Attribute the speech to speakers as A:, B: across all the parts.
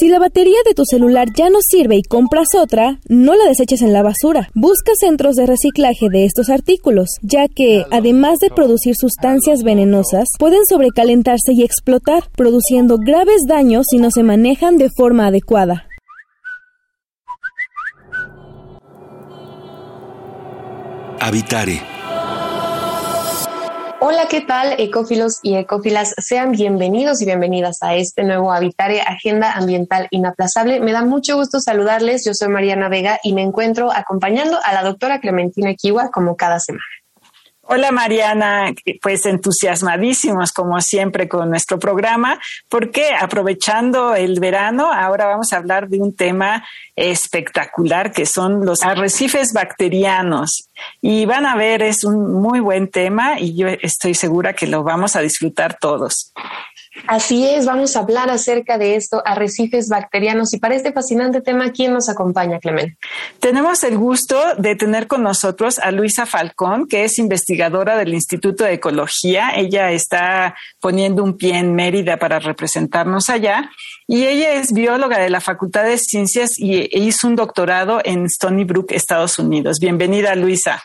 A: Si la batería de tu celular ya no sirve y compras otra, no la deseches en la basura. Busca centros de reciclaje de estos artículos, ya que, además de producir sustancias venenosas, pueden sobrecalentarse y explotar, produciendo graves daños si no se manejan de forma adecuada.
B: Habitare
C: Hola, ¿qué tal, ecófilos y ecófilas? Sean bienvenidos y bienvenidas a este nuevo Habitare Agenda Ambiental Inaplazable. Me da mucho gusto saludarles. Yo soy Mariana Vega y me encuentro acompañando a la doctora Clementina Kiwa como cada semana.
D: Hola Mariana, pues entusiasmadísimos como siempre con nuestro programa, porque aprovechando el verano, ahora vamos a hablar de un tema espectacular que son los arrecifes bacterianos. Y van a ver, es un muy buen tema y yo estoy segura que lo vamos a disfrutar todos.
C: Así es, vamos a hablar acerca de esto, arrecifes bacterianos. Y para este fascinante tema, ¿quién nos acompaña, Clemente?
D: Tenemos el gusto de tener con nosotros a Luisa Falcón, que es investigadora del Instituto de Ecología. Ella está poniendo un pie en Mérida para representarnos allá. Y ella es bióloga de la Facultad de Ciencias y e hizo un doctorado en Stony Brook, Estados Unidos. Bienvenida, Luisa.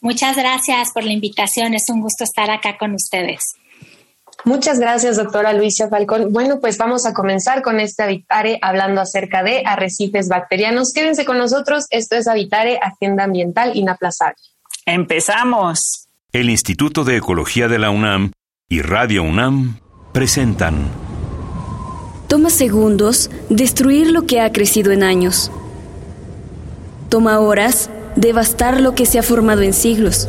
E: Muchas gracias por la invitación. Es un gusto estar acá con ustedes.
C: Muchas gracias, doctora Luisa Falcón. Bueno, pues vamos a comenzar con este Habitare hablando acerca de arrecifes bacterianos. Quédense con nosotros. Esto es Habitare, Agenda Ambiental Inaplazable.
D: Empezamos.
B: El Instituto de Ecología de la UNAM y Radio UNAM presentan.
F: Toma segundos destruir lo que ha crecido en años. Toma horas devastar lo que se ha formado en siglos.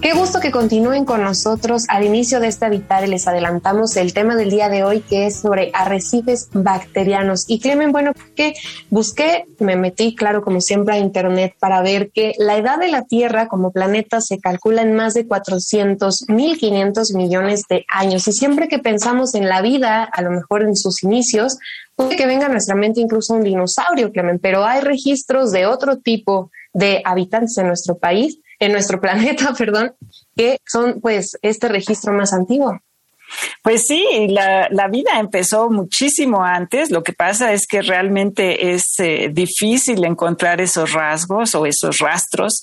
C: Qué gusto que continúen con nosotros. Al inicio de este Habitare les adelantamos el tema del día de hoy que es sobre arrecifes bacterianos. Y Clemen, bueno, que busqué, me metí, claro, como siempre a internet para ver que la edad de la Tierra como planeta se calcula en más de 400, 1500 millones de años. Y siempre que pensamos en la vida, a lo mejor en sus inicios, puede que venga a nuestra mente incluso un dinosaurio, Clemen, pero hay registros de otro tipo de habitantes en nuestro país en nuestro planeta, perdón, que son pues este registro más antiguo.
D: Pues sí, la, vida empezó muchísimo antes. Lo que pasa es que realmente es eh, difícil encontrar esos rasgos o esos rastros.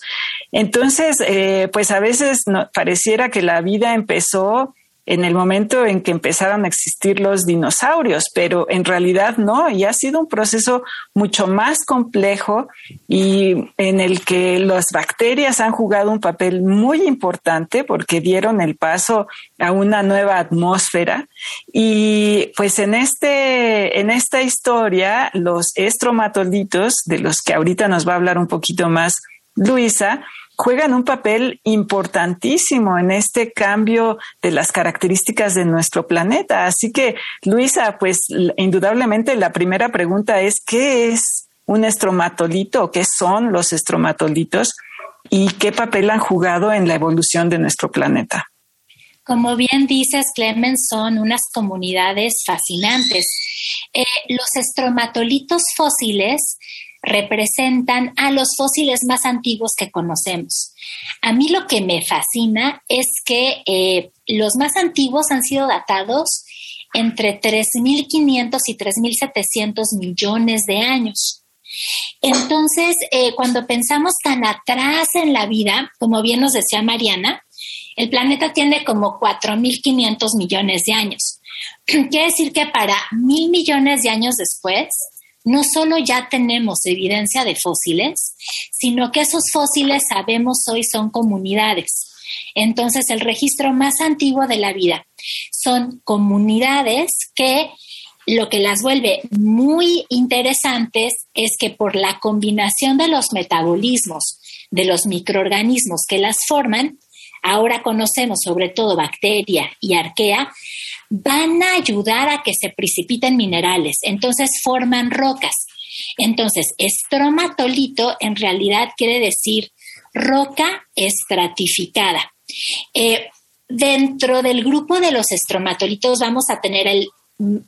D: Entonces, eh, pues a veces pareciera que la vida empezó en el momento en que empezaron a existir los dinosaurios, pero en realidad no, y ha sido un proceso mucho más complejo y en el que las bacterias han jugado un papel muy importante porque dieron el paso a una nueva atmósfera. Y pues en este en esta historia los estromatolitos de los que ahorita nos va a hablar un poquito más Luisa juegan un papel importantísimo en este cambio de las características de nuestro planeta. Así que, Luisa, pues indudablemente la primera pregunta es, ¿qué es un estromatolito? ¿Qué son los estromatolitos? ¿Y qué papel han jugado en la evolución de nuestro planeta?
E: Como bien dices, Clemens, son unas comunidades fascinantes. Eh, los estromatolitos fósiles representan a los fósiles más antiguos que conocemos. A mí lo que me fascina es que eh, los más antiguos han sido datados entre 3.500 y 3.700 millones de años. Entonces, eh, cuando pensamos tan atrás en la vida, como bien nos decía Mariana, el planeta tiene como 4.500 millones de años. Quiere decir que para mil millones de años después, no solo ya tenemos evidencia de fósiles, sino que esos fósiles sabemos hoy son comunidades. Entonces, el registro más antiguo de la vida son comunidades que lo que las vuelve muy interesantes es que por la combinación de los metabolismos de los microorganismos que las forman, ahora conocemos sobre todo bacteria y arquea, van a ayudar a que se precipiten minerales, entonces forman rocas. Entonces, estromatolito en realidad quiere decir roca estratificada. Eh, dentro del grupo de los estromatolitos vamos a tener el,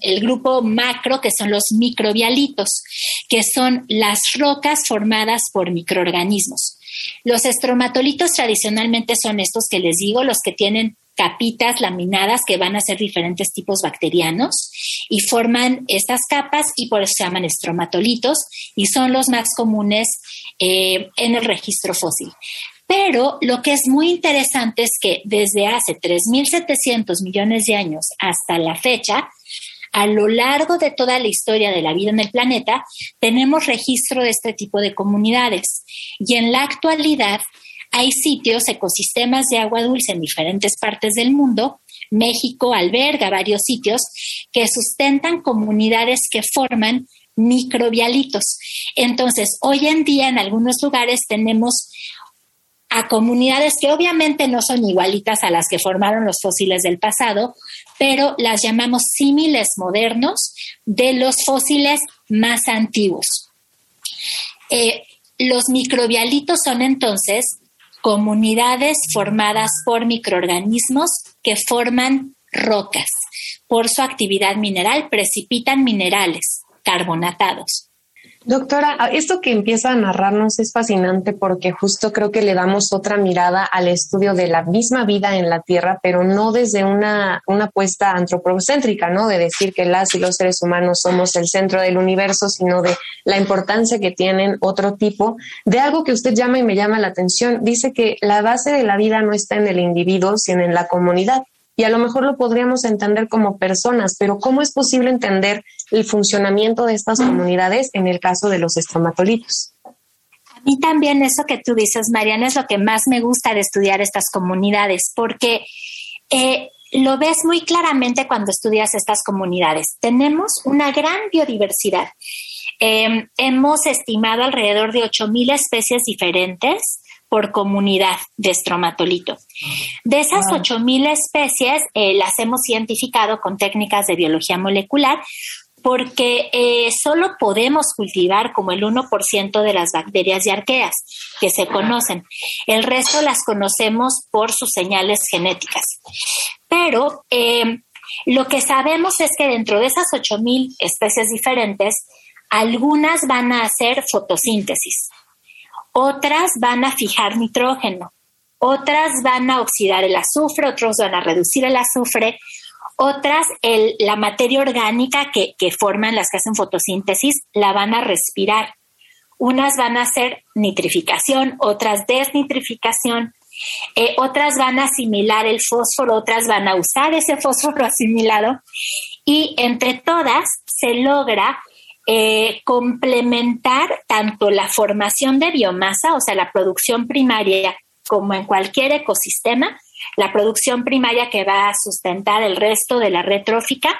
E: el, grupo macro, que son los microbialitos, que son las rocas formadas por microorganismos. Los estromatolitos tradicionalmente son estos que les digo, los que tienen capitas laminadas que van a ser diferentes tipos bacterianos y forman estas capas y por eso se llaman estromatolitos y son los más comunes eh, en el registro fósil. Pero lo que es muy interesante es que desde hace 3.700 millones de años hasta la fecha, a lo largo de toda la historia de la vida en el planeta, tenemos registro de este tipo de comunidades. Y en la actualidad hay sitios, ecosistemas de agua dulce en diferentes partes del mundo. México alberga varios sitios que sustentan comunidades que forman microbialitos. Entonces, hoy en día en algunos lugares tenemos a comunidades que obviamente no son igualitas a las que formaron los fósiles del pasado, pero las llamamos símiles modernos de los fósiles más antiguos. Eh, los microbialitos son entonces comunidades formadas por microorganismos que forman rocas. Por su actividad mineral precipitan minerales carbonatados.
C: Doctora, esto que empieza a narrarnos es fascinante porque justo creo que le damos otra mirada al estudio de la misma vida en la Tierra, pero no desde una, una apuesta antropocéntrica, ¿no? De decir que las y los seres humanos somos el centro del universo, sino de la importancia que tienen otro tipo de algo que usted llama y me llama la atención. Dice que la base de la vida no está en el individuo, sino en la comunidad y a lo mejor lo podríamos entender como personas, pero ¿cómo es posible entender el funcionamiento de estas comunidades en el caso de los estromatolitos?
E: A mí también eso que tú dices, Mariana, es lo que más me gusta de estudiar estas comunidades, porque eh, lo ves muy claramente cuando estudias estas comunidades. Tenemos una gran biodiversidad. Eh, hemos estimado alrededor de 8.000 especies diferentes por comunidad de estromatolito. De esas 8.000 especies eh, las hemos identificado con técnicas de biología molecular porque eh, solo podemos cultivar como el 1% de las bacterias y arqueas que se conocen. El resto las conocemos por sus señales genéticas. Pero eh, lo que sabemos es que dentro de esas 8.000 especies diferentes, algunas van a hacer fotosíntesis, otras van a fijar nitrógeno, otras van a oxidar el azufre, otros van a reducir el azufre, otras la materia orgánica que, forman las que hacen fotosíntesis la van a respirar. Unas van a hacer nitrificación, otras desnitrificación, eh, otras van a asimilar el fósforo, otras van a usar ese fósforo asimilado y entre todas se logra eh, complementar tanto la formación de biomasa, o sea, la producción primaria, como en cualquier ecosistema, la producción primaria que va a sustentar el resto de la retrófica,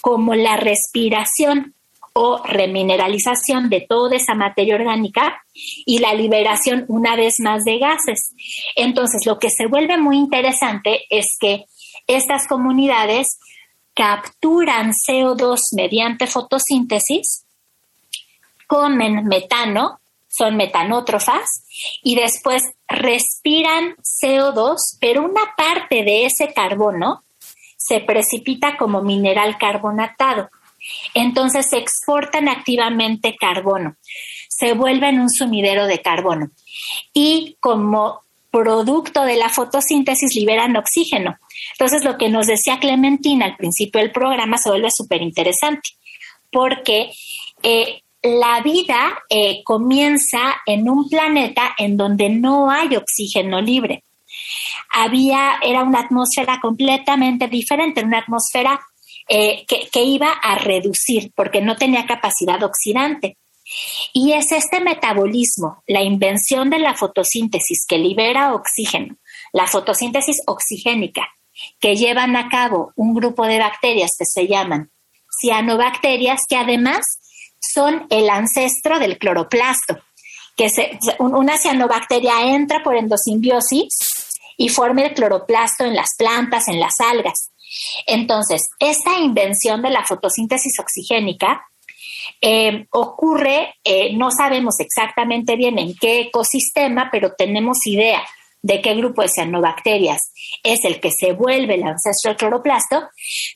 E: como la respiración o remineralización de toda esa materia orgánica y la liberación una vez más de gases. Entonces, lo que se vuelve muy interesante es que estas comunidades capturan CO2 mediante fotosíntesis comen metano, son metanótrofas, y después respiran CO2, pero una parte de ese carbono se precipita como mineral carbonatado. Entonces exportan activamente carbono, se vuelven un sumidero de carbono y como producto de la fotosíntesis liberan oxígeno. Entonces lo que nos decía Clementina al principio del programa se vuelve súper interesante porque eh, la vida eh, comienza en un planeta en donde no hay oxígeno libre. Había, era una atmósfera completamente diferente, una atmósfera eh, que, que iba a reducir porque no tenía capacidad oxidante. Y es este metabolismo, la invención de la fotosíntesis que libera oxígeno, la fotosíntesis oxigénica, que llevan a cabo un grupo de bacterias que se llaman cianobacterias que además son el ancestro del cloroplasto, que una cianobacteria entra por endosimbiosis y forma el cloroplasto en las plantas, en las algas. Entonces, esta invención de la fotosíntesis oxigénica eh, ocurre, eh, no sabemos exactamente bien en qué ecosistema, pero tenemos idea de qué grupo de cianobacterias es el que se vuelve el ancestro del cloroplasto,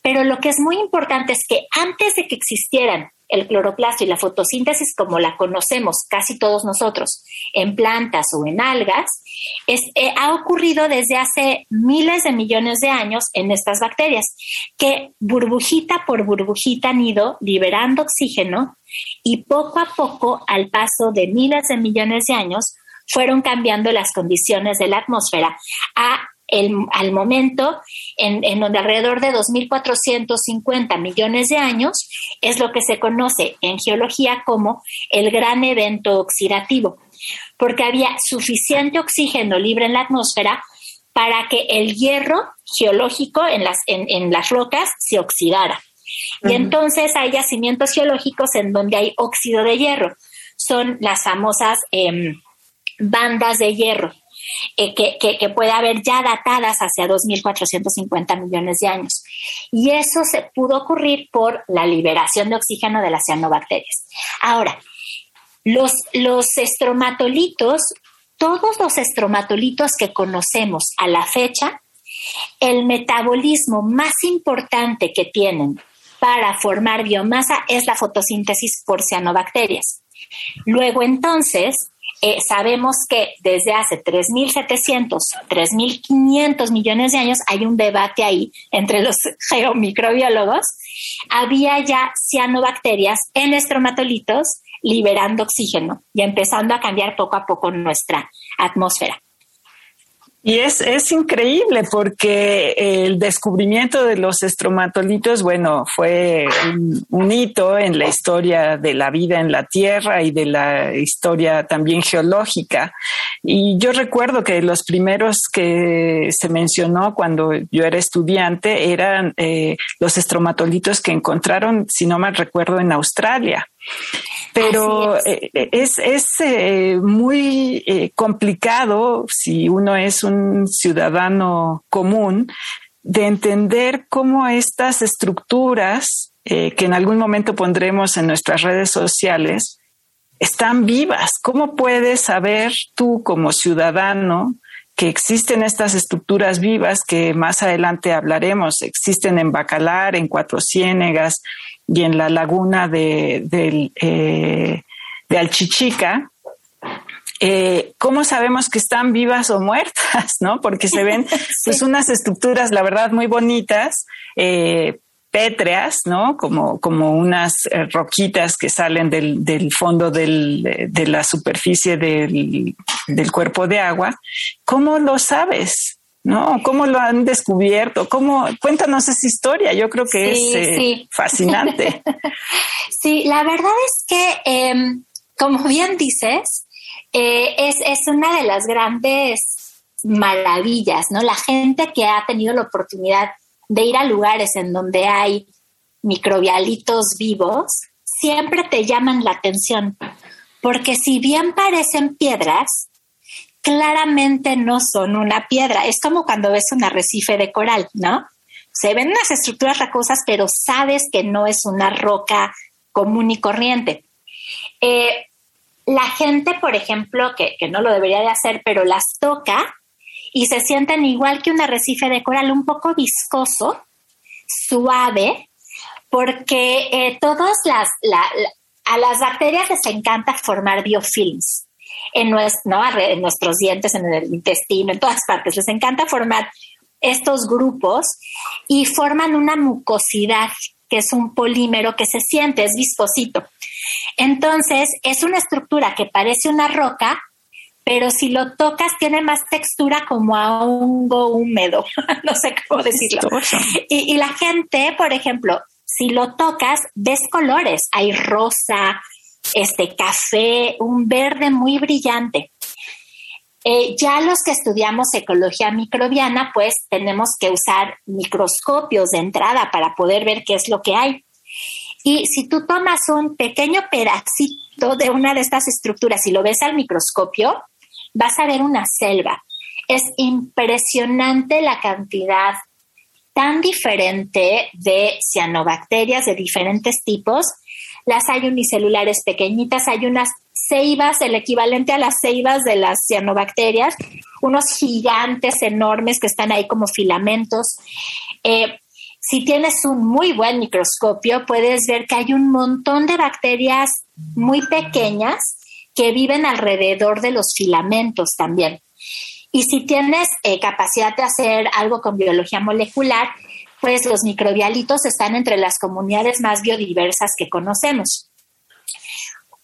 E: pero lo que es muy importante es que antes de que existieran el cloroplasto y la fotosíntesis como la conocemos casi todos nosotros en plantas o en algas, eh, ha ocurrido desde hace miles de millones de años en estas bacterias, que burbujita por burbujita han ido liberando oxígeno y poco a poco, al paso de miles de millones de años, fueron cambiando las condiciones de la atmósfera a al momento, en, donde alrededor de 2.450 millones de años es lo que se conoce en geología como el gran evento oxidativo, porque había suficiente oxígeno libre en la atmósfera para que el hierro geológico en las, en, las rocas se oxidara. Y entonces hay yacimientos geológicos en donde hay óxido de hierro. Son las famosas em, bandas de hierro eh, que, puede haber ya datadas hacia 2.450 millones de años. Y eso se pudo ocurrir por la liberación de oxígeno de las cianobacterias. Ahora, los, los estromatolitos, todos los estromatolitos que conocemos a la fecha, el metabolismo más importante que tienen para formar biomasa es la fotosíntesis por cianobacterias. Luego entonces, eh, sabemos que desde hace 3.700, 3.500 millones de años hay un debate ahí entre los geomicrobiólogos. Había ya cianobacterias en estromatolitos liberando oxígeno y empezando a cambiar poco a poco nuestra atmósfera.
D: Y es, es increíble porque el descubrimiento de los estromatolitos, bueno, fue un, hito en la historia de la vida en la Tierra y de la historia también geológica. Y yo recuerdo que los primeros que se mencionó cuando yo era estudiante eran eh, los estromatolitos que encontraron, si no mal recuerdo, en Australia pero eh, eh, es, es, eh, muy complicado si uno es un ciudadano común de entender cómo estas estructuras que en algún momento pondremos en nuestras redes sociales están vivas. ¿Cómo puedes saber tú como ciudadano que existen estas estructuras vivas que más adelante hablaremos? Existen en Bacalar, en Cuatro Ciénegas, y en la laguna de, eh, de Alchichica, eh, ¿cómo sabemos que están vivas o muertas? ¿No? Porque se ven pues unas estructuras, la verdad, muy bonitas, eh, pétreas, ¿no? Como, como unas eh, roquitas que salen del, del fondo del, de la superficie del, del cuerpo de agua. ¿Cómo lo sabes? ¿no? ¿Cómo lo han descubierto? ¿Cómo? Cuéntanos esa historia, yo creo que es eh, fascinante.
E: sí, la verdad es que, em, como bien dices, eh, es, es una de las grandes maravillas, ¿no? La gente que ha tenido la oportunidad de ir a lugares en donde hay microbialitos vivos, siempre te llaman la atención, porque si bien parecen piedras, claramente no son una piedra. Es como cuando ves un arrecife de coral, ¿no? Se ven unas estructuras rocosas, pero sabes que no es una roca común y corriente. Eh, la gente, por ejemplo, que, no lo debería de hacer, pero las toca y se sienten igual que un arrecife de coral, un poco viscoso, suave, porque eh, todas las, a las bacterias les encanta formar biofilms en, en nuestros dientes, en el intestino, en todas partes. Les encanta formar estos grupos y forman una mucosidad, que es un polímero que se siente, es viscosito. Entonces, es una estructura que parece una roca, pero si lo tocas tiene más textura como a hongo húmedo, no sé cómo decirlo. Y, y, la gente, por ejemplo, si lo tocas, ves colores, hay rosa, este café, un verde muy brillante. Eh, ya los que estudiamos ecología microbiana, pues tenemos que usar microscopios de entrada para poder ver qué es lo que hay. Y si tú tomas un pequeño pedacito de una de estas estructuras y lo ves al microscopio, vas a ver una selva. Es impresionante la cantidad tan diferente de cianobacterias de diferentes tipos. Las hay unicelulares pequeñitas, hay unas ceibas, el equivalente a las ceibas de las cianobacterias, unos gigantes enormes que están ahí como filamentos. Eh, si tienes un muy buen microscopio, puedes ver que hay un montón de bacterias muy pequeñas que viven alrededor de los filamentos también. Y si tienes eh, capacidad de hacer algo con biología molecular, pues los microbialitos están entre las comunidades más biodiversas que conocemos.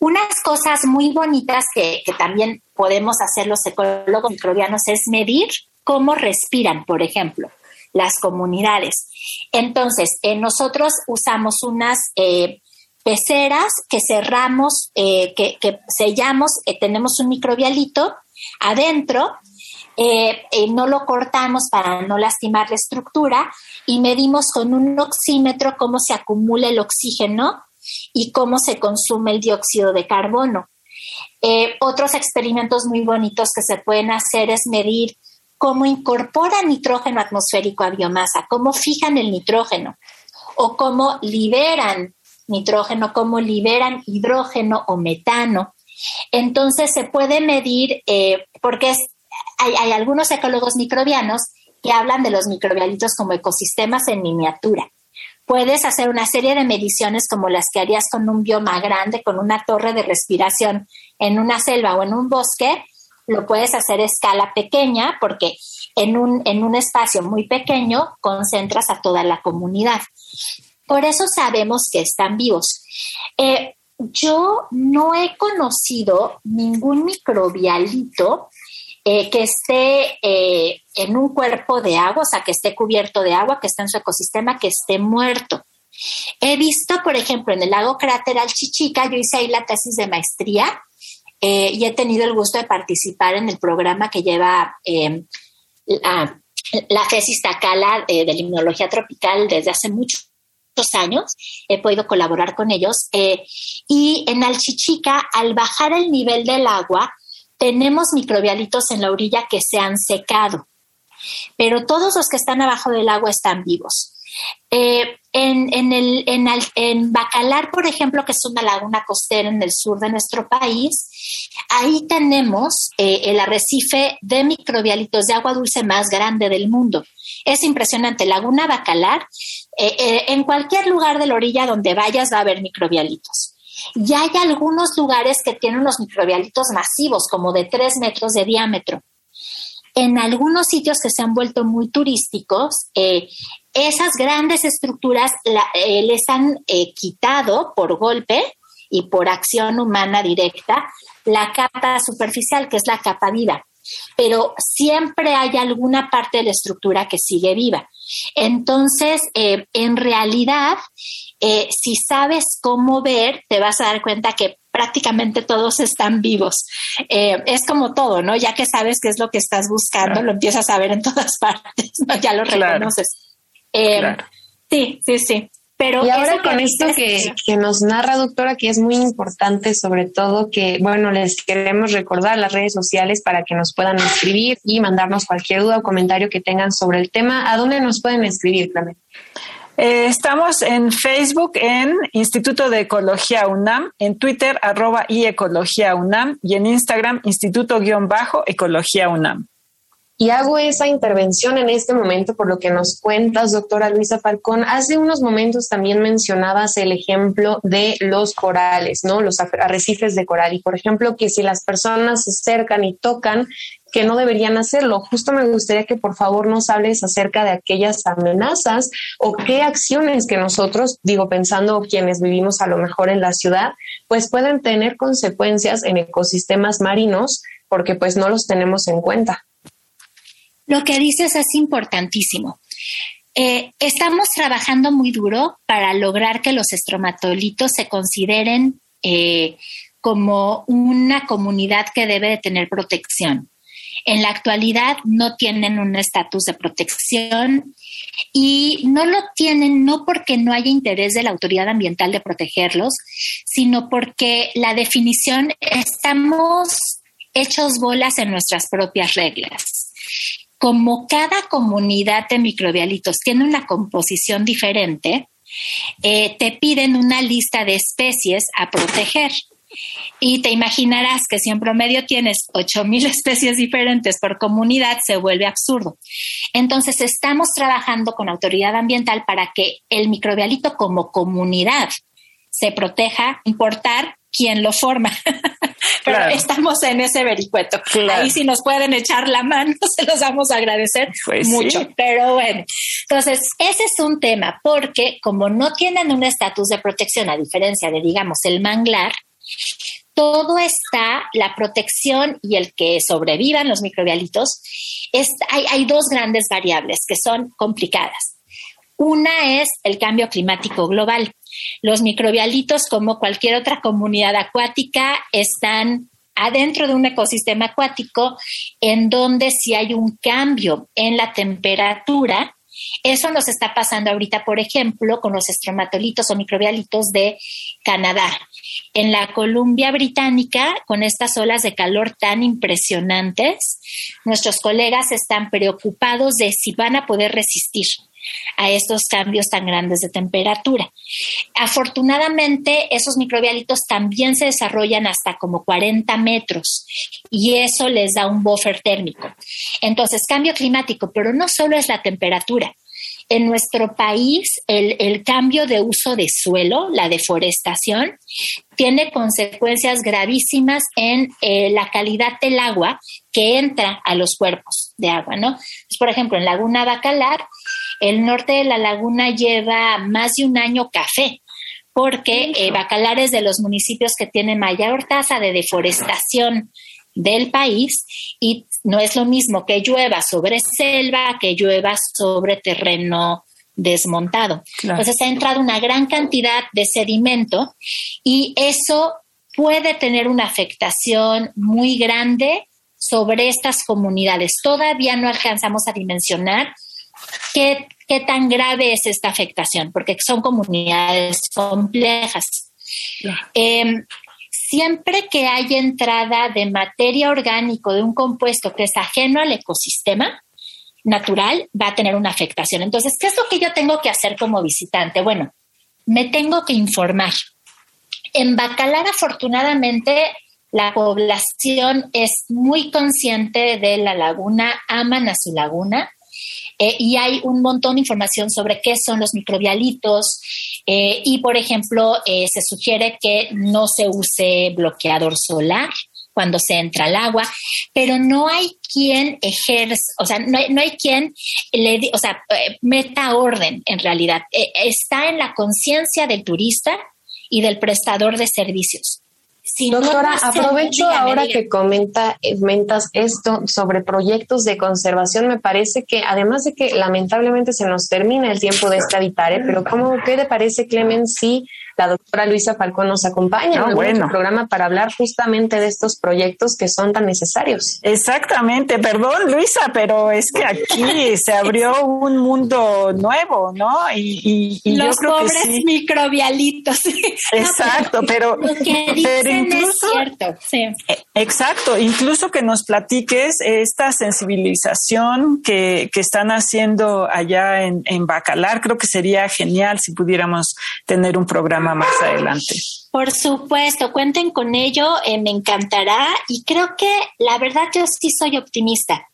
E: Unas cosas muy bonitas que, también podemos hacer los ecólogos microbianos es medir cómo respiran, por ejemplo, las comunidades. Entonces, eh, nosotros usamos unas eh, peceras que cerramos, que, que, sellamos, tenemos un microbialito adentro eh, eh, no lo cortamos para no lastimar la estructura y medimos con un oxímetro cómo se acumula el oxígeno y cómo se consume el dióxido de carbono. Eh, otros experimentos muy bonitos que se pueden hacer es medir cómo incorporan nitrógeno atmosférico a biomasa, cómo fijan el nitrógeno o cómo liberan nitrógeno, cómo liberan hidrógeno o metano. Entonces se puede medir, porque es hay, algunos ecólogos microbianos que hablan de los microbialitos como ecosistemas en miniatura. Puedes hacer una serie de mediciones como las que harías con un bioma grande, con una torre de respiración en una selva o en un bosque. Lo puedes hacer a escala pequeña porque en un, en un espacio muy pequeño concentras a toda la comunidad. Por eso sabemos que están vivos. Eh, yo no he conocido ningún microbialito eh, que esté eh, en un cuerpo de agua, o sea, que esté cubierto de agua, que esté en su ecosistema, que esté muerto. He visto, por ejemplo, en el lago crateral Chichica, yo hice ahí la tesis de maestría y he tenido el gusto de participar en el programa que lleva la, la tesis Tacala de limnología tropical desde hace muchos años, he podido colaborar con ellos. y en Alchichica, al bajar el nivel del agua, tenemos microbialitos en la orilla que se han secado, pero todos los que están abajo del agua están vivos. Eh, en, el, en, Bacalar, por ejemplo, que es una laguna costera en el sur de nuestro país, ahí tenemos eh, el arrecife de microbialitos de agua dulce más grande del mundo. Es impresionante. Laguna Bacalar, eh, en cualquier lugar de la orilla donde vayas va a haber microbialitos. Y hay algunos lugares que tienen unos microbialitos masivos, como de tres metros de diámetro. En algunos sitios que se han vuelto muy turísticos, eh, esas grandes estructuras eh, les han eh, quitado por golpe y por acción humana directa la capa superficial, que es la capa viva. Pero siempre hay alguna parte de la estructura que sigue viva. Entonces, en realidad, eh, si sabes cómo ver, te vas a dar cuenta que prácticamente todos están vivos. Eh, es como todo, ¿no? Ya que sabes qué es lo que estás buscando, lo empiezas a ver en todas partes, ya lo reconoces. Eh, sí, sí, sí. Pero
C: y ahora con esto que, que, nos narra, doctora, que es muy importante, sobre todo que, bueno, les queremos recordar las redes sociales para que nos puedan escribir y mandarnos cualquier duda o comentario que tengan sobre el tema. ¿A dónde nos pueden escribir, Clemente?
D: Eh, estamos en Facebook en Instituto de Ecología UNAM, en Twitter arroba y Ecología UNAM y en Instagram Instituto-Ecología UNAM.
C: Y hago esa intervención en este momento por lo que nos cuentas, doctora Luisa Falcón. Hace unos momentos también mencionabas el ejemplo de los corales, ¿no? Los arrecifes de coral. Y por ejemplo, que si las personas se acercan y tocan, que no deberían hacerlo. Justo me gustaría que por favor nos hables acerca de aquellas amenazas o qué acciones que nosotros, digo, pensando quienes vivimos a lo mejor en la ciudad, pues pueden tener consecuencias en ecosistemas marinos porque pues no los tenemos en cuenta.
E: Lo que dices es importantísimo. Eh, estamos trabajando muy duro para lograr que los estromatolitos se consideren eh, como una comunidad que debe de tener protección. En la actualidad no tienen un estatus de protección y no lo tienen no porque no haya interés de la autoridad ambiental de protegerlos, sino porque la definición estamos hechos bolas en nuestras propias reglas. Como cada comunidad de microbialitos tiene una composición diferente, eh, te piden una lista de especies a proteger. Y te imaginarás que si en promedio tienes 8.000 especies diferentes por comunidad, se vuelve absurdo. Entonces, estamos trabajando con autoridad ambiental para que el microbialito como comunidad se proteja, importar quien lo forma. Pero estamos en ese vericueto. Ahí si nos pueden echar la mano, se los vamos a agradecer pues mucho. Pero bueno, entonces ese es un tema porque como no tienen un estatus de protección, a diferencia de, digamos, el manglar, todo está, la protección y el que sobrevivan los microbialitos, hay, hay dos grandes variables que son complicadas. Una es el cambio climático global. Los microbialitos, como cualquier otra comunidad acuática, están adentro de un ecosistema acuático en donde si hay un cambio en la temperatura, eso nos está pasando ahorita, por ejemplo, con los estromatolitos o microbialitos de Canadá. En la Columbia Británica, con estas olas de calor tan impresionantes, nuestros colegas están preocupados de si van a poder resistir a estos cambios tan grandes de temperatura. Afortunadamente, esos microbialitos también se desarrollan hasta como 40 metros y eso les da un buffer térmico. Entonces, cambio climático, pero no solo es la temperatura. En nuestro país, el, cambio de uso de suelo, la deforestación, tiene consecuencias gravísimas en eh, la calidad del agua que entra a los cuerpos de agua, ¿no? por ejemplo, en Laguna Bacalar, el norte de la laguna lleva más de un año café, porque eh, Bacalar es de los municipios que tiene mayor tasa de deforestación del país y no es lo mismo que llueva sobre selva que llueva sobre terreno desmontado. Entonces ha entrado una gran cantidad de sedimento y eso puede tener una afectación muy grande sobre estas comunidades. Todavía no alcanzamos a dimensionar qué, qué tan grave es esta afectación, porque son comunidades complejas. Em, siempre que hay entrada de materia orgánica de un compuesto que es ajeno al ecosistema natural, va a tener una afectación. Entonces, ¿qué es lo que yo tengo que hacer como visitante? Bueno, me tengo que informar. En Bacalar, afortunadamente, la población es muy consciente de la laguna, aman a su laguna eh, y hay un montón de información sobre qué son los microbialitos eh, y, por ejemplo, eh, se sugiere que no se use bloqueador solar cuando se entra al agua, pero no hay quien ejerce, o sea, no hay, no hay quien le, o sea, meta orden en realidad. está en la conciencia del turista y del prestador de servicios.
C: Doctora, aprovecho ahora que comenta, comentas esto sobre proyectos de conservación. Me parece que además de que lamentablemente se nos termina el tiempo de esta Vitare, pero ¿cómo, ¿qué te parece, Clemen, si la doctora Luisa Falcón nos acompaña en el programa para hablar justamente de estos proyectos que son tan necesarios.
D: Exactamente, perdón Luisa, pero es que aquí se abrió un mundo nuevo, ¿no?
E: Y, los pobres microbialitos.
D: Exacto, pero, pero incluso, cierto, sí. E, exacto, incluso que nos platiques esta sensibilización que, que están haciendo allá en, en Bacalar, creo que sería genial si pudiéramos tener un programa más adelante.
E: Por supuesto, cuenten con ello, eh, me encantará y creo que la verdad yo sí soy optimista.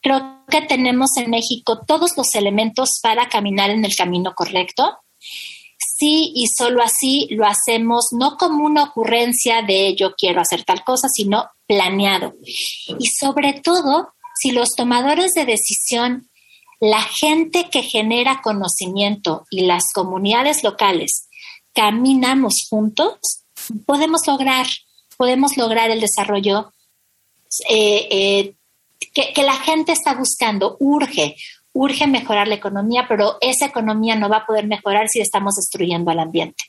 E: Creo que tenemos en México todos los elementos para caminar en el camino correcto. Sí, y solo así lo hacemos no como una ocurrencia de yo quiero hacer tal cosa, sino planeado. Y sobre todo, si los tomadores de decisión, la gente que genera conocimiento y las comunidades locales caminamos juntos, podemos lograr, podemos lograr el desarrollo eh, eh, que, que la gente está buscando, urge, urge mejorar la economía, pero esa economía no va a poder mejorar si estamos destruyendo al ambiente.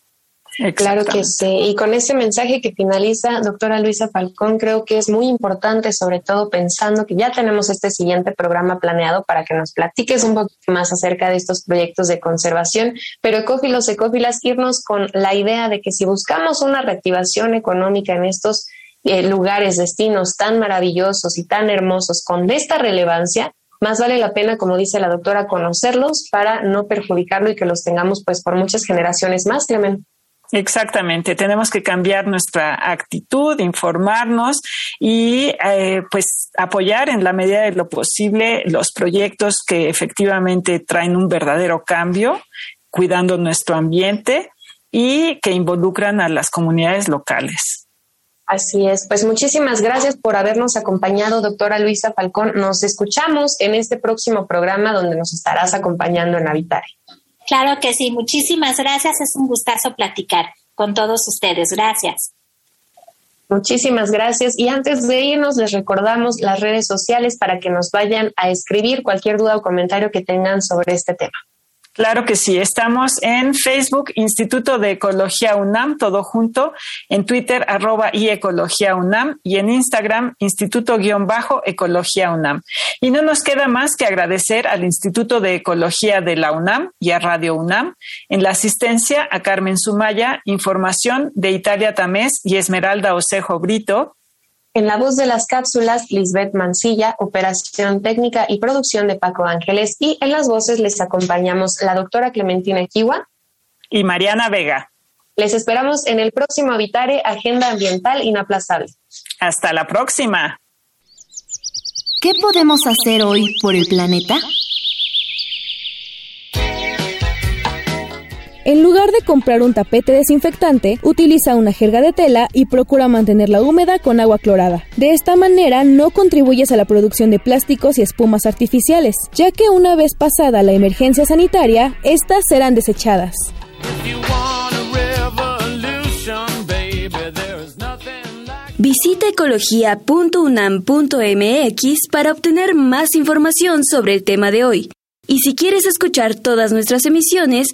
C: Claro que sí. Y con ese mensaje que finaliza, doctora Luisa Falcón, creo que es muy importante, sobre todo pensando que ya tenemos este siguiente programa planeado para que nos platiques un poquito más acerca de estos proyectos de conservación, pero ecófilos, ecófilas, irnos con la idea de que si buscamos una reactivación económica en estos eh, lugares, destinos tan maravillosos y tan hermosos con esta relevancia, más vale la pena, como dice la doctora, conocerlos para no perjudicarlo y que los tengamos pues por muchas generaciones más, Clemente.
D: Exactamente, tenemos que cambiar nuestra actitud, informarnos y eh, pues apoyar en la medida de lo posible los proyectos que efectivamente traen un verdadero cambio, cuidando nuestro ambiente y que involucran a las comunidades locales.
C: Así es, pues muchísimas gracias por habernos acompañado, doctora Luisa Falcón. Nos escuchamos en este próximo programa donde nos estarás acompañando en Habitare.
E: Claro que sí, muchísimas gracias. Es un gustazo platicar con todos ustedes. Gracias.
C: Muchísimas gracias. Y antes de irnos, les recordamos las redes sociales para que nos vayan a escribir cualquier duda o comentario que tengan sobre este tema.
D: Claro que sí, estamos en Facebook, Instituto de Ecología UNAM, todo junto, en Twitter, arroba y Ecología UNAM, y en Instagram, Instituto-Ecología UNAM. Y no nos queda más que agradecer al Instituto de Ecología de la UNAM y a Radio UNAM, en la asistencia a Carmen Sumaya, información de Italia Tamés y Esmeralda Osejo Brito,
C: en la voz de las cápsulas, Lisbeth Mancilla, operación técnica y producción de Paco Ángeles. Y en las voces les acompañamos la doctora Clementina Kiwa
D: y Mariana Vega.
C: Les esperamos en el próximo Habitare Agenda Ambiental Inaplazable.
D: Hasta la próxima.
F: ¿Qué podemos hacer hoy por el planeta?
A: En lugar de comprar un tapete desinfectante, utiliza una jerga de tela y procura mantenerla húmeda con agua clorada. De esta manera no contribuyes a la producción de plásticos y espumas artificiales, ya que una vez pasada la emergencia sanitaria, estas serán desechadas.
F: Visita ecología.unam.mx para obtener más información sobre el tema de hoy. Y si quieres escuchar todas nuestras emisiones,